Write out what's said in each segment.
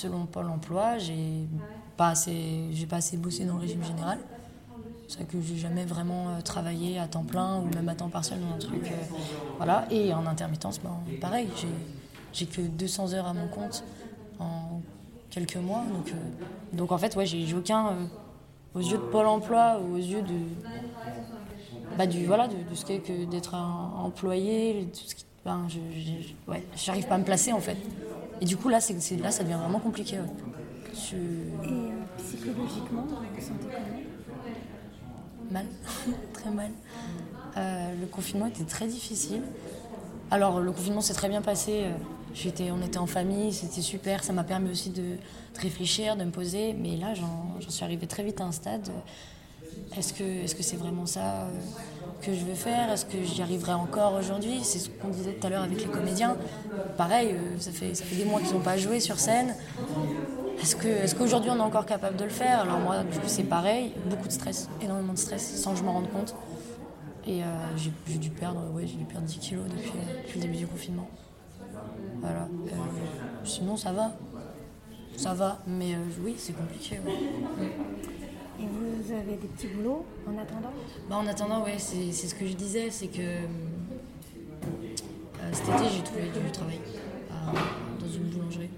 Selon Pôle emploi, j'ai pas assez, j'ai pas assez bossé dans le régime général. C'est vrai que j'ai jamais vraiment euh, travaillé à temps plein ou même à temps partiel dans un truc. euh, voilà. Et en intermittence, ben, pareil, j'ai, que 200 heures à mon compte en quelques mois. Donc, euh, donc en fait, ouais, j'ai, aucun. aux yeux de Pôle emploi, ou aux yeux de. Bah, du, voilà, de, ce qu'est que d'être employé, ben, je- ouais, j'arrive pas à me placer en fait. Et du coup, là, c'est, c'est- là ça devient vraiment compliqué. ouais. Et euh, psychologiquement, vous vous sentez comment? Mal, très mal. Euh, le confinement était très difficile. Alors le confinement s'est très bien passé. euh, J'étais, on était en famille, c'était super. Ça m'a permis aussi de, de réfléchir, de me poser. Mais là, j'en j'en suis arrivée très vite à un stade. euh, Est-ce que c'est vraiment ça euh, que je veux faire? Est-ce que j'y arriverai encore aujourd'hui? C'est ce qu'on disait tout à l'heure avec les comédiens. Pareil, euh, ça fait ça fait des mois qu'ils n'ont pas joué sur scène. Est-ce qu'aujourd'hui on est encore capable de le faire? Alors moi, du coup, c'est pareil, beaucoup de stress, énormément de stress, sans que je m'en rende compte. Et euh, j'ai dû perdre, dû perdre 10 kilos depuis, le début du confinement. Voilà. Sinon, ça va. Ça va, mais oui, c'est compliqué. Et vous avez des petits boulots en attendant Bah, en attendant, ouais, c'est ce que je disais, c'est que euh, cet été, j'ai trouvé du travail à- dans une boulangerie.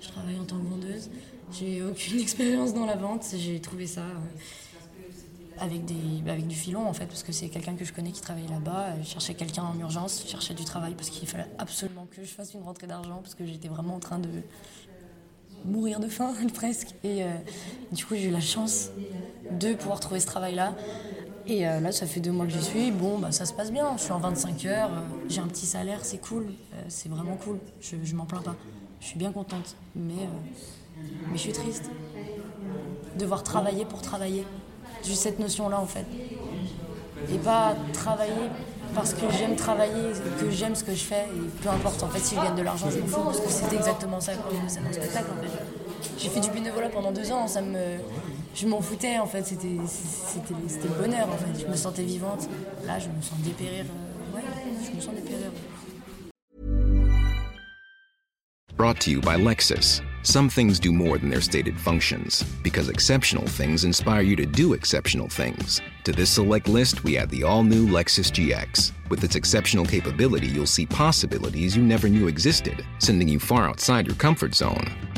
Je travaille en tant que vendeuse. J'ai aucune expérience dans la vente. J'ai trouvé ça euh, avec, des, avec du filon, en fait, parce que c'est quelqu'un que je connais qui travaillait là-bas. Je cherchais quelqu'un en urgence, je cherchais du travail parce qu'il fallait absolument que je fasse une rentrée d'argent parce que j'étais vraiment en train de mourir de faim presque. Et euh, du coup, j'ai eu la chance de pouvoir trouver ce travail-là. Et euh, là, ça fait deux mois que j'y suis. Bon, bah, ça se passe bien. Je suis en 25 heures. euh, j'ai un petit salaire, c'est cool. Euh, c'est vraiment cool. Je, je m'en plains pas. Je suis bien contente. Mais, je suis triste. Devoir travailler pour travailler. Juste cette notion-là, en fait. Et pas travailler parce que j'aime travailler, que j'aime ce que je fais. Et peu importe, en fait, si je gagne de l'argent, je m'en fous. Parce que c'était exactement ça j'ai mon spectacle, en fait. J'ai fait du bénévolat pendant deux ans. Ça me... Je m'en foutais, en fait. C'était le bonheur, en fait. Je me sentais vivante. Là, je me sens dépérir. euh, Ouais, je me sens dépérir. Brought to you by Lexus. Some things do more than their stated functions, because exceptional things inspire you to do exceptional things. To this select list, we add the all new Lexus GX. With its exceptional capability, you'll see possibilities you never knew existed, sending you far outside your comfort zone.